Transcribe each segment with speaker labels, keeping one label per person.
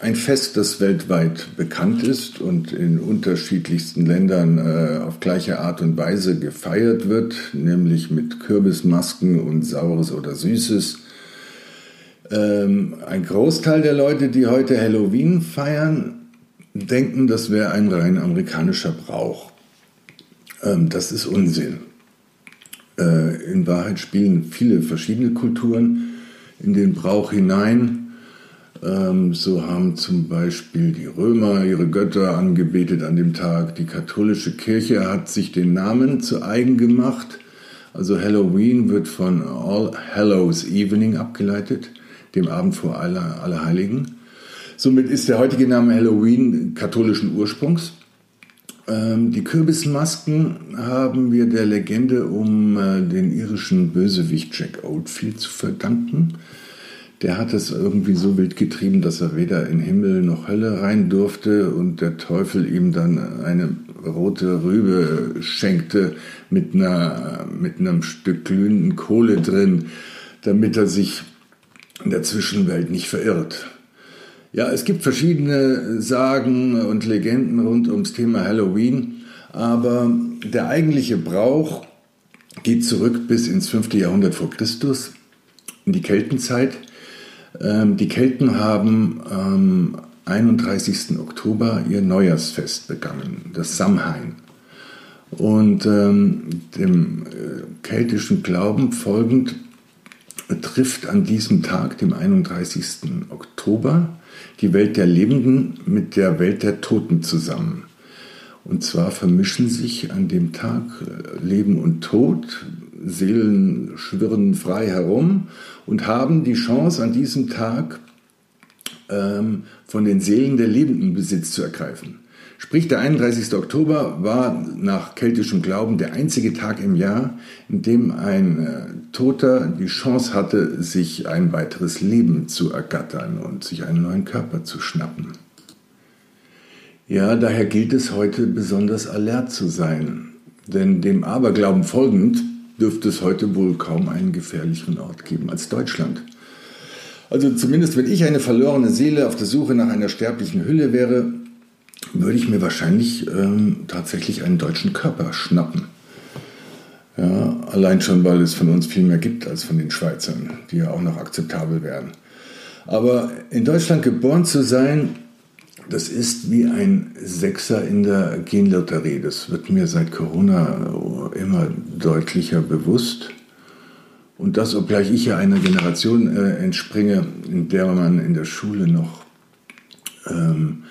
Speaker 1: ein Fest, das weltweit bekannt ist und in unterschiedlichsten Ländern äh, auf gleiche Art und Weise gefeiert wird, nämlich mit Kürbismasken und Saures oder Süßes. Ähm, ein Großteil der Leute, die heute Halloween feiern, denken, das wäre ein rein amerikanischer Brauch. Ähm, das ist Unsinn. Äh, in Wahrheit spielen viele verschiedene Kulturen in den Brauch hinein so haben zum Beispiel die Römer ihre Götter angebetet an dem Tag. Die katholische Kirche hat sich den Namen zu eigen gemacht. Also Halloween wird von All Hallows Evening abgeleitet, dem Abend vor aller, Allerheiligen. Somit ist der heutige Name Halloween katholischen Ursprungs. Ähm, die Kürbismasken haben wir der Legende um äh, den irischen Bösewicht Jack Oldfield zu verdanken der hat es irgendwie so wild getrieben, dass er weder in Himmel noch Hölle rein durfte und der Teufel ihm dann eine rote Rübe schenkte mit, einer, mit einem Stück glühenden Kohle drin, damit er sich in der Zwischenwelt nicht verirrt. Ja, es gibt verschiedene Sagen und Legenden rund ums Thema Halloween, aber der eigentliche Brauch geht zurück bis ins 5. Jahrhundert vor Christus, in die Keltenzeit. Ähm, die Kelten haben am 31. Oktober ihr Neujahrsfest begangen, das Samhain. Und ähm, dem äh, keltischen Glauben folgend trifft an diesem Tag, dem 31. Oktober, die Welt der Lebenden mit der Welt der Toten zusammen. Und zwar vermischen sich an dem Tag äh, Leben und Tod, Seelen schwirren frei herum und haben die Chance an diesem Tag ähm, von den Seelen der Lebenden Besitz zu ergreifen. Sprich, der 31. Oktober war nach keltischem Glauben der einzige Tag im Jahr, in dem ein äh, Toter die Chance hatte, sich ein weiteres Leben zu ergattern und sich einen neuen Körper zu schnappen. Ja, daher gilt es heute besonders alert zu sein, denn dem Aberglauben folgend dürfte es heute wohl kaum einen gefährlicheren Ort geben als Deutschland. Also zumindest wenn ich eine verlorene Seele auf der Suche nach einer sterblichen Hülle wäre, würde ich mir wahrscheinlich ähm, tatsächlich einen deutschen Körper schnappen. Ja, allein schon, weil es von uns viel mehr gibt als von den Schweizern, die ja auch noch akzeptabel wären. Aber in Deutschland geboren zu sein, das ist wie ein Sechser in der Genlotterie. Das wird mir seit Corona immer deutlicher bewusst. Und das, obgleich ich ja einer Generation äh, entspringe, in der man in der Schule noch ähm,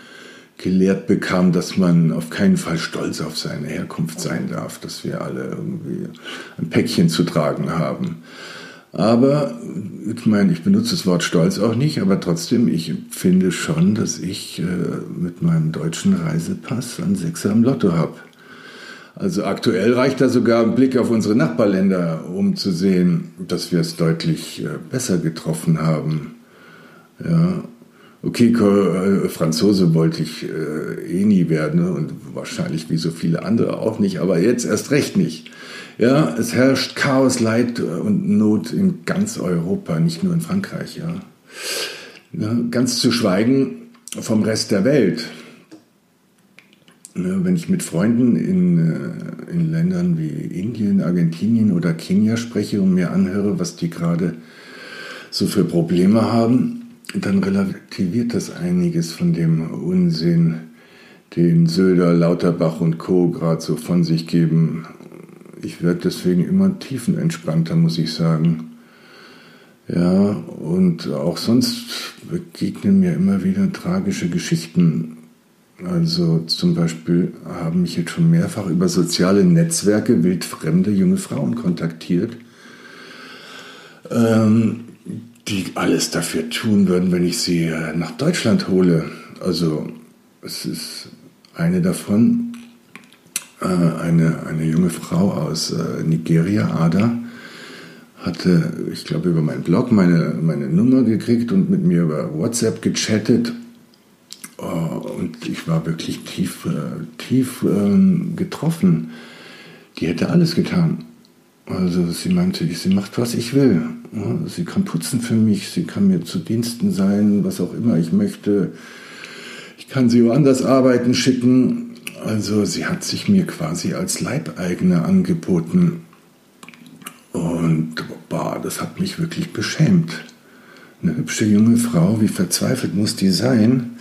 Speaker 1: gelehrt bekam, dass man auf keinen Fall stolz auf seine Herkunft sein darf, dass wir alle irgendwie ein Päckchen zu tragen haben. Aber ich meine, ich benutze das Wort Stolz auch nicht, aber trotzdem, ich finde schon, dass ich äh, mit meinem deutschen Reisepass einen Sechser im Lotto habe. Also aktuell reicht da sogar ein Blick auf unsere Nachbarländer, um zu sehen, dass wir es deutlich äh, besser getroffen haben. Ja, okay, äh, Franzose wollte ich äh, eh nie werden und wahrscheinlich wie so viele andere auch nicht, aber jetzt erst recht nicht. Ja, es herrscht Chaos, Leid und Not in ganz Europa, nicht nur in Frankreich. Ja. ja ganz zu schweigen vom Rest der Welt. Ja, wenn ich mit Freunden in, äh, in Ländern wie Indien, Argentinien oder Kenia spreche und mir anhöre, was die gerade so für Probleme haben, dann relativiert das einiges von dem Unsinn, den Söder, Lauterbach und Co. gerade so von sich geben ich werde deswegen immer tiefenentspannter, muss ich sagen. Ja, und auch sonst begegnen mir immer wieder tragische Geschichten. Also zum Beispiel haben mich jetzt schon mehrfach über soziale Netzwerke wildfremde junge Frauen kontaktiert, ähm, die alles dafür tun würden, wenn ich sie nach Deutschland hole. Also es ist eine davon, äh, eine, eine junge Frau aus äh, Nigeria, Ada, hatte, ich glaube, über meinen Blog meine, meine Nummer gekriegt und mit mir über WhatsApp gechattet. Oh, und ich war wirklich tief, äh, tief ähm, getroffen. Die hätte alles getan. Also sie meinte, sie macht, was ich will. Sie kann putzen für mich, sie kann mir zu Diensten sein, was auch immer ich möchte. Ich kann sie woanders arbeiten schicken. Also sie hat sich mir quasi als Leibeigene angeboten. Und boah, das hat mich wirklich beschämt. Eine hübsche junge Frau, wie verzweifelt muss die sein,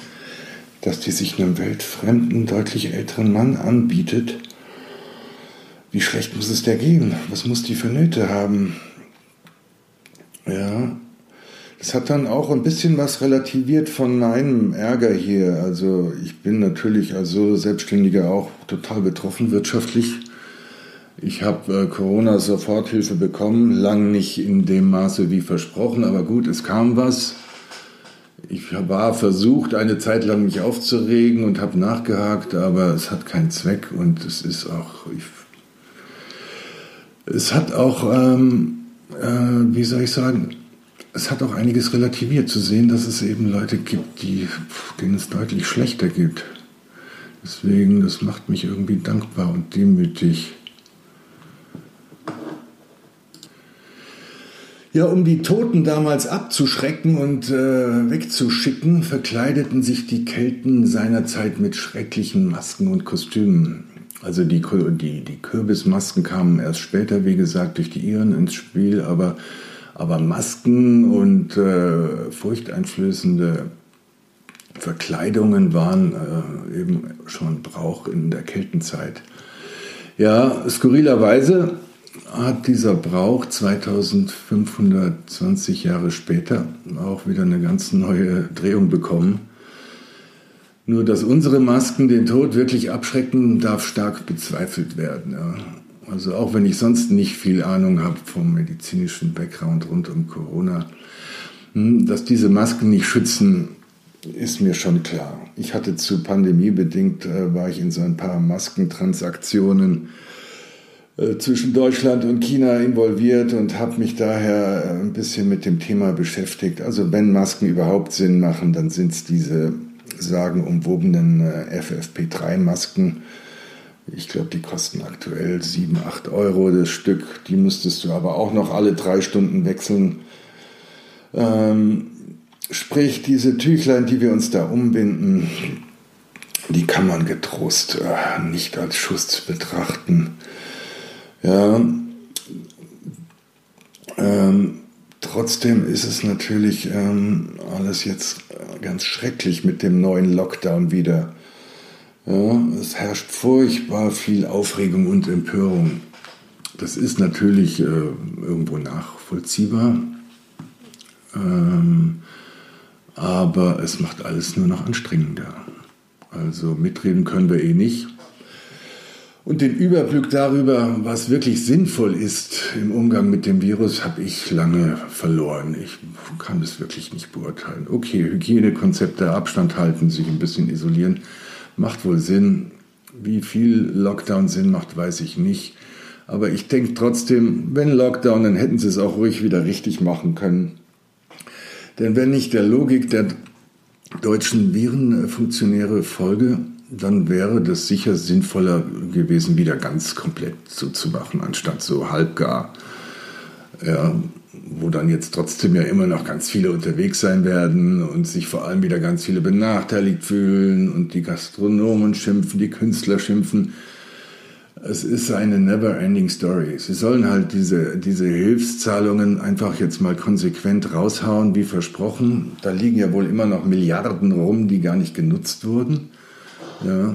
Speaker 1: dass die sich einem weltfremden, deutlich älteren Mann anbietet. Wie schlecht muss es der gehen? Was muss die für Nöte haben? Ja, das hat dann auch ein bisschen was relativiert von meinem Ärger hier. Also ich bin natürlich als Selbstständiger auch total betroffen wirtschaftlich. Ich habe äh, Corona-Soforthilfe bekommen, lang nicht in dem Maße wie versprochen, aber gut, es kam was. Ich war versucht, eine Zeit lang mich aufzuregen und habe nachgehakt, aber es hat keinen Zweck und es ist auch. Ich, es hat auch, ähm, äh, wie soll ich sagen, es hat auch einiges relativiert zu sehen, dass es eben Leute gibt, die, denen es deutlich schlechter geht. Deswegen, das macht mich irgendwie dankbar und demütig. Ja, um die Toten damals abzuschrecken und äh, wegzuschicken, verkleideten sich die Kelten seinerzeit mit schrecklichen Masken und Kostümen. Also die, die, die Kürbismasken kamen erst später, wie gesagt, durch die Iren ins Spiel, aber, aber Masken und äh, furchteinflößende Verkleidungen waren äh, eben schon Brauch in der Keltenzeit. Ja, skurrilerweise hat dieser Brauch 2520 Jahre später auch wieder eine ganz neue Drehung bekommen. Nur dass unsere Masken den Tod wirklich abschrecken, darf stark bezweifelt werden. Ja. Also auch wenn ich sonst nicht viel Ahnung habe vom medizinischen Background rund um Corona, hm, dass diese Masken nicht schützen, ist mir schon klar. Ich hatte zu pandemiebedingt, äh, war ich in so ein paar Maskentransaktionen äh, zwischen Deutschland und China involviert und habe mich daher äh, ein bisschen mit dem Thema beschäftigt. Also wenn Masken überhaupt Sinn machen, dann sind es diese sagenumwobenen äh, FFP3-Masken. Ich glaube, die kosten aktuell 7, 8 Euro das Stück. Die müsstest du aber auch noch alle drei Stunden wechseln. Ähm, sprich, diese Tüchlein, die wir uns da umbinden, die kann man getrost äh, nicht als Schutz betrachten. Ja, ähm, trotzdem ist es natürlich ähm, alles jetzt ganz schrecklich mit dem neuen Lockdown wieder. Ja, es herrscht furchtbar viel Aufregung und Empörung. Das ist natürlich äh, irgendwo nachvollziehbar, ähm, aber es macht alles nur noch anstrengender. Also mitreden können wir eh nicht. Und den Überblick darüber, was wirklich sinnvoll ist im Umgang mit dem Virus, habe ich lange verloren. Ich kann das wirklich nicht beurteilen. Okay, Hygienekonzepte, Abstand halten, sich ein bisschen isolieren, macht wohl Sinn. Wie viel Lockdown Sinn macht, weiß ich nicht. Aber ich denke trotzdem, wenn Lockdown, dann hätten sie es auch ruhig wieder richtig machen können. Denn wenn ich der Logik der deutschen Virenfunktionäre folge, dann wäre das sicher sinnvoller gewesen, wieder ganz komplett so zu machen, anstatt so halbgar. Ja, wo dann jetzt trotzdem ja immer noch ganz viele unterwegs sein werden und sich vor allem wieder ganz viele benachteiligt fühlen und die Gastronomen schimpfen, die Künstler schimpfen. Es ist eine never-ending Story. Sie sollen halt diese, diese Hilfszahlungen einfach jetzt mal konsequent raushauen, wie versprochen. Da liegen ja wohl immer noch Milliarden rum, die gar nicht genutzt wurden. Ja.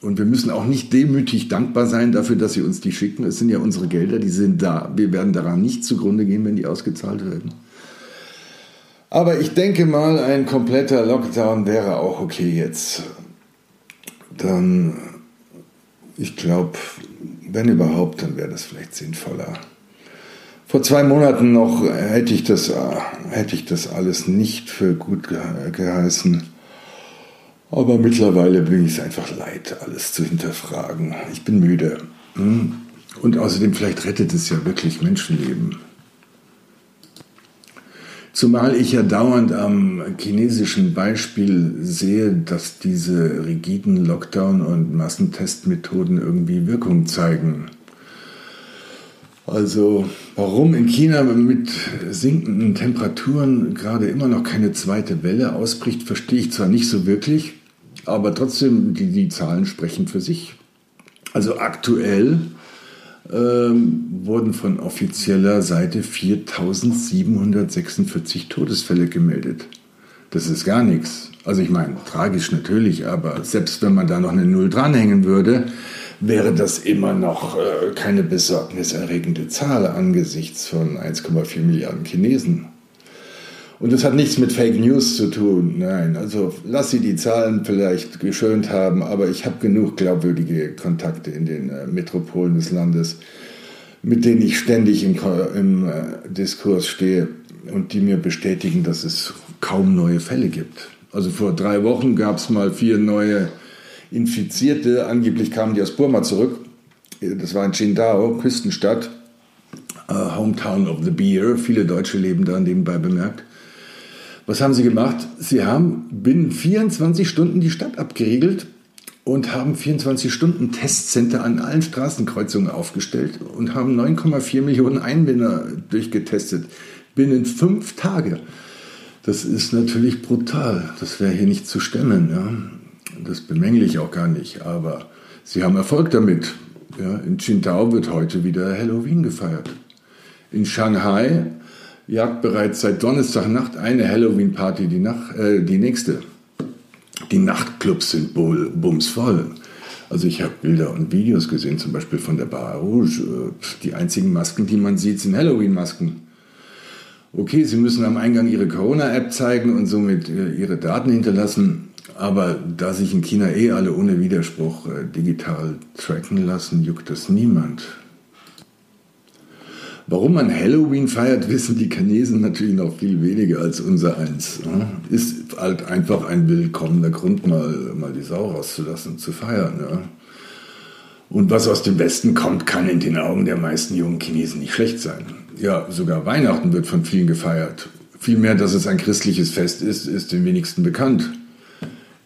Speaker 1: Und wir müssen auch nicht demütig dankbar sein dafür, dass sie uns die schicken. Es sind ja unsere Gelder, die sind da. Wir werden daran nicht zugrunde gehen, wenn die ausgezahlt werden. Aber ich denke mal, ein kompletter Lockdown wäre auch okay jetzt. Dann, ich glaube, wenn überhaupt, dann wäre das vielleicht sinnvoller. Vor zwei Monaten noch hätte ich das, hätte ich das alles nicht für gut geheißen. Aber mittlerweile bin ich es einfach leid, alles zu hinterfragen. Ich bin müde. Hm? Und außerdem, vielleicht rettet es ja wirklich Menschenleben. Zumal ich ja dauernd am chinesischen Beispiel sehe, dass diese rigiden Lockdown- und Massentestmethoden irgendwie Wirkung zeigen. Also warum in China mit sinkenden Temperaturen gerade immer noch keine zweite Welle ausbricht, verstehe ich zwar nicht so wirklich, aber trotzdem, die, die Zahlen sprechen für sich. Also aktuell ähm, wurden von offizieller Seite 4746 Todesfälle gemeldet. Das ist gar nichts. Also ich meine, tragisch natürlich, aber selbst wenn man da noch eine Null dranhängen würde, wäre das immer noch äh, keine besorgniserregende Zahl angesichts von 1,4 Milliarden Chinesen. Und das hat nichts mit Fake News zu tun. Nein, also lass sie die Zahlen vielleicht geschönt haben, aber ich habe genug glaubwürdige Kontakte in den äh, Metropolen des Landes, mit denen ich ständig im, im äh, Diskurs stehe und die mir bestätigen, dass es kaum neue Fälle gibt. Also vor drei Wochen gab es mal vier neue Infizierte. Angeblich kamen die aus Burma zurück. Das war in Qingdao, Küstenstadt, uh, Hometown of the Beer. Viele Deutsche leben da nebenbei bemerkt. Was haben sie gemacht? Sie haben binnen 24 Stunden die Stadt abgeriegelt und haben 24 Stunden Testcenter an allen Straßenkreuzungen aufgestellt und haben 9,4 Millionen Einwohner durchgetestet binnen fünf Tage. Das ist natürlich brutal. Das wäre hier nicht zu stemmen. Ja. Das bemängle ich auch gar nicht. Aber sie haben Erfolg damit. Ja. In Qingdao wird heute wieder Halloween gefeiert. In Shanghai jagt bereits seit Donnerstagnacht eine Halloween-Party die, äh, die nächste. Die Nachtclubs sind bumsvoll. Also ich habe Bilder und Videos gesehen, zum Beispiel von der Bar Rouge. Äh, die einzigen Masken, die man sieht, sind Halloween-Masken. Okay, Sie müssen am Eingang Ihre Corona-App zeigen und somit äh, Ihre Daten hinterlassen. Aber da sich in China eh alle ohne Widerspruch äh, digital tracken lassen, juckt das niemand. Warum man Halloween feiert, wissen die Chinesen natürlich noch viel weniger als unser eins. Ne? Ist halt einfach ein willkommener Grund, mal, mal die Sau rauszulassen und zu feiern. Ja? Und was aus dem Westen kommt, kann in den Augen der meisten jungen Chinesen nicht schlecht sein. Ja, sogar Weihnachten wird von vielen gefeiert. Vielmehr, dass es ein christliches Fest ist, ist den wenigsten bekannt.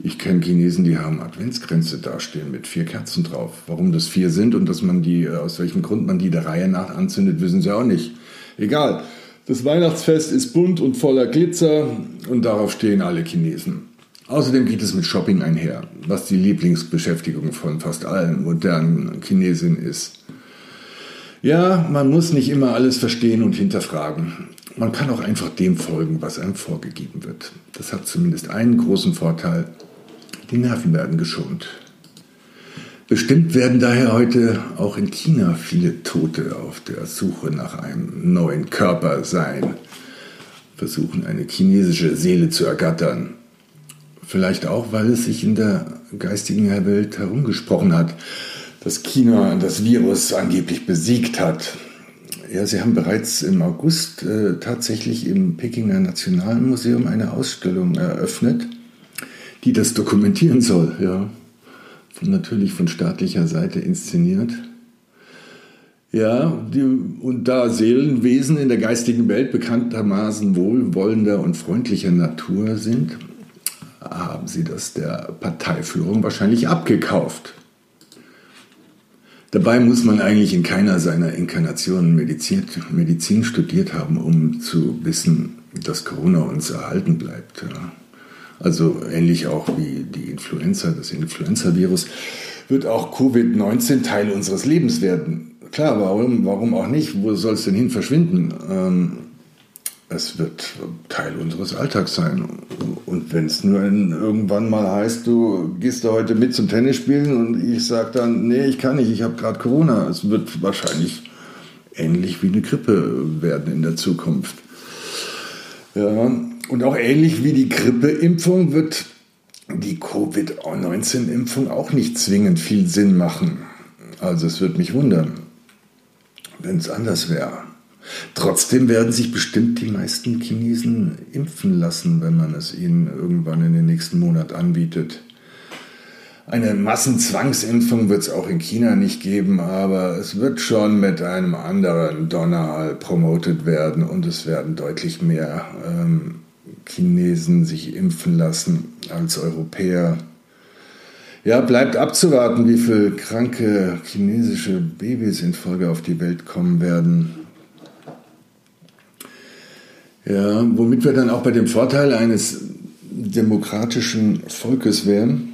Speaker 1: Ich kenne Chinesen, die haben Adventsgrenze dastehen mit vier Kerzen drauf. Warum das vier sind und dass man die, äh, aus welchem Grund man die der Reihe nach anzündet, wissen sie auch nicht. Egal. Das Weihnachtsfest ist bunt und voller Glitzer und darauf stehen alle Chinesen. Außerdem geht es mit Shopping einher, was die Lieblingsbeschäftigung von fast allen modernen Chinesinnen ist. Ja, man muss nicht immer alles verstehen und hinterfragen. Man kann auch einfach dem folgen, was einem vorgegeben wird. Das hat zumindest einen großen Vorteil. Die Nerven werden geschont. Bestimmt werden daher heute auch in China viele Tote auf der Suche nach einem neuen Körper sein, versuchen eine chinesische Seele zu ergattern. Vielleicht auch, weil es sich in der geistigen Welt herumgesprochen hat, dass China das Virus angeblich besiegt hat. Ja, sie haben bereits im August äh, tatsächlich im Pekinger Nationalmuseum eine Ausstellung eröffnet, die das dokumentieren soll. Ja, von, natürlich von staatlicher Seite inszeniert. Ja, die, und da Seelenwesen in der geistigen Welt bekanntermaßen wohlwollender und freundlicher Natur sind, haben sie das der Parteiführung wahrscheinlich abgekauft. Dabei muss man eigentlich in keiner seiner Inkarnationen Medizin, studiert haben, um zu wissen, dass Corona uns erhalten bleibt. Ja. Also ähnlich auch wie die Influenza, das Influenza-Virus, wird auch Covid-19 Teil unseres Lebens werden. Klar, warum, warum auch nicht? Wo soll es denn hin verschwinden? Ähm, es wird Teil unseres Alltags sein. Und wenn es nur irgendwann mal heißt, du gehst da heute mit zum Tennis spielen und ich sage dann, nee, ich kann nicht, ich habe gerade Corona. Es wird wahrscheinlich ähnlich wie eine Grippe werden in der Zukunft. Ja, und auch ähnlich wie die Grippeimpfung wird die Covid-19-Impfung auch nicht zwingend viel Sinn machen. Also es würde mich wundern, wenn es anders wäre. Trotzdem werden sich bestimmt die meisten Chinesen impfen lassen, wenn man es ihnen irgendwann in den nächsten Monat anbietet. Eine Massenzwangsimpfung wird es auch in China nicht geben, aber es wird schon mit einem anderen Donner promotet werden und es werden deutlich mehr ähm, Chinesen sich impfen lassen als Europäer. Ja, bleibt abzuwarten, wie viele kranke chinesische Babys in Folge auf die Welt kommen werden. Ja, womit wir dann auch bei dem Vorteil eines demokratischen Volkes wären.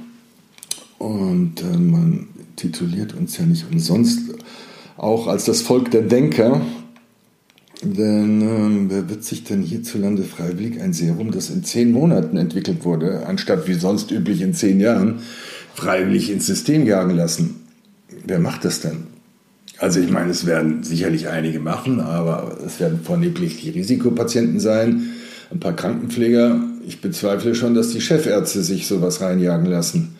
Speaker 1: Und äh, man tituliert uns ja nicht umsonst auch als das Volk der Denker. Denn äh, wer wird sich denn hierzulande freiwillig ein Serum, das in zehn Monaten entwickelt wurde, anstatt wie sonst üblich in zehn Jahren, freiwillig ins System jagen lassen? Wer macht das denn? Also ich meine, es werden sicherlich einige machen, aber es werden vornehmlich die Risikopatienten sein, ein paar Krankenpfleger. Ich bezweifle schon, dass die Chefärzte sich sowas reinjagen lassen.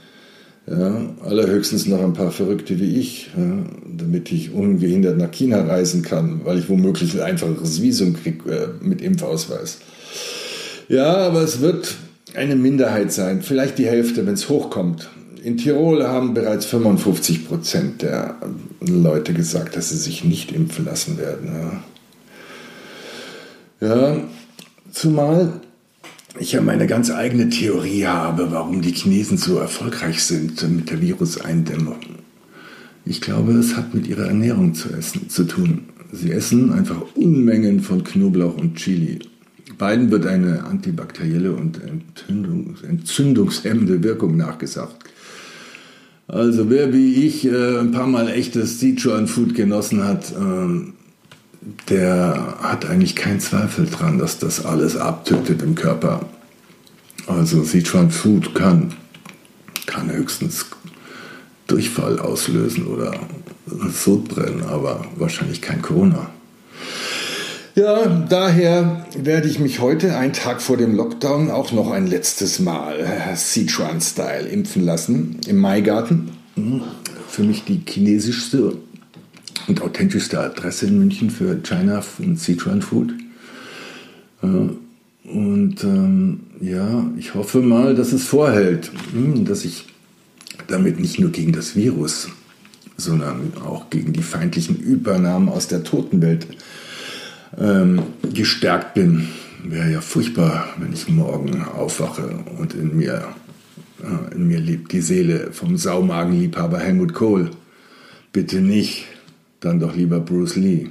Speaker 1: Ja, allerhöchstens noch ein paar Verrückte wie ich, ja, damit ich ungehindert nach China reisen kann, weil ich womöglich ein einfacheres Visum kriege äh, mit Impfausweis. Ja, aber es wird eine Minderheit sein, vielleicht die Hälfte, wenn es hochkommt. In Tirol haben bereits 55 Prozent der Leute gesagt, dass sie sich nicht impfen lassen werden. Ja, ja zumal ich ja meine ganz eigene Theorie habe, warum die Chinesen so erfolgreich sind mit der Viruseindämmung. Ich glaube, es hat mit ihrer Ernährung zu, essen, zu tun. Sie essen einfach Unmengen von Knoblauch und Chili. Beiden wird eine antibakterielle und entzündungshemmende Wirkung nachgesagt. Also wer wie ich äh, ein paar Mal echtes Sichuan Food genossen hat, äh, der hat eigentlich keinen Zweifel dran, dass das alles abtötet im Körper. Also Sichuan Food kann, kann höchstens Durchfall auslösen oder Sodbrennen, aber wahrscheinlich kein Corona. Ja, daher werde ich mich heute, einen Tag vor dem Lockdown, auch noch ein letztes Mal Sichuan-Style impfen lassen im Maigarten. Hm, für mich die chinesischste und authentischste Adresse in München für China und Sichuan Food. Äh, und ähm, ja, ich hoffe mal, dass es vorhält, hm, dass ich damit nicht nur gegen das Virus, sondern auch gegen die feindlichen Übernahmen aus der Totenwelt ähm, gestärkt bin. Wäre ja furchtbar, wenn ich morgen aufwache und in mir, äh, in mir lebt die Seele vom Saumagenliebhaber Helmut Kohl. Bitte nicht, dann doch lieber Bruce Lee.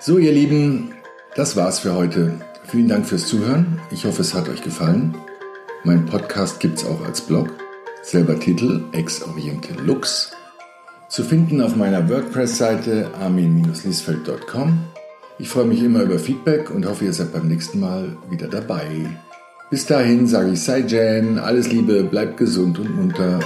Speaker 1: So, ihr Lieben, das war's für heute. Vielen Dank fürs Zuhören. Ich hoffe, es hat euch gefallen. Mein Podcast gibt's auch als Blog. Selber Titel Ex Oriente Lux zu finden auf meiner WordPress-Seite armin-liesfeld.com. Ich freue mich immer über Feedback und hoffe, ihr seid beim nächsten Mal wieder dabei. Bis dahin sage ich Sei Jan, alles Liebe, bleibt gesund und munter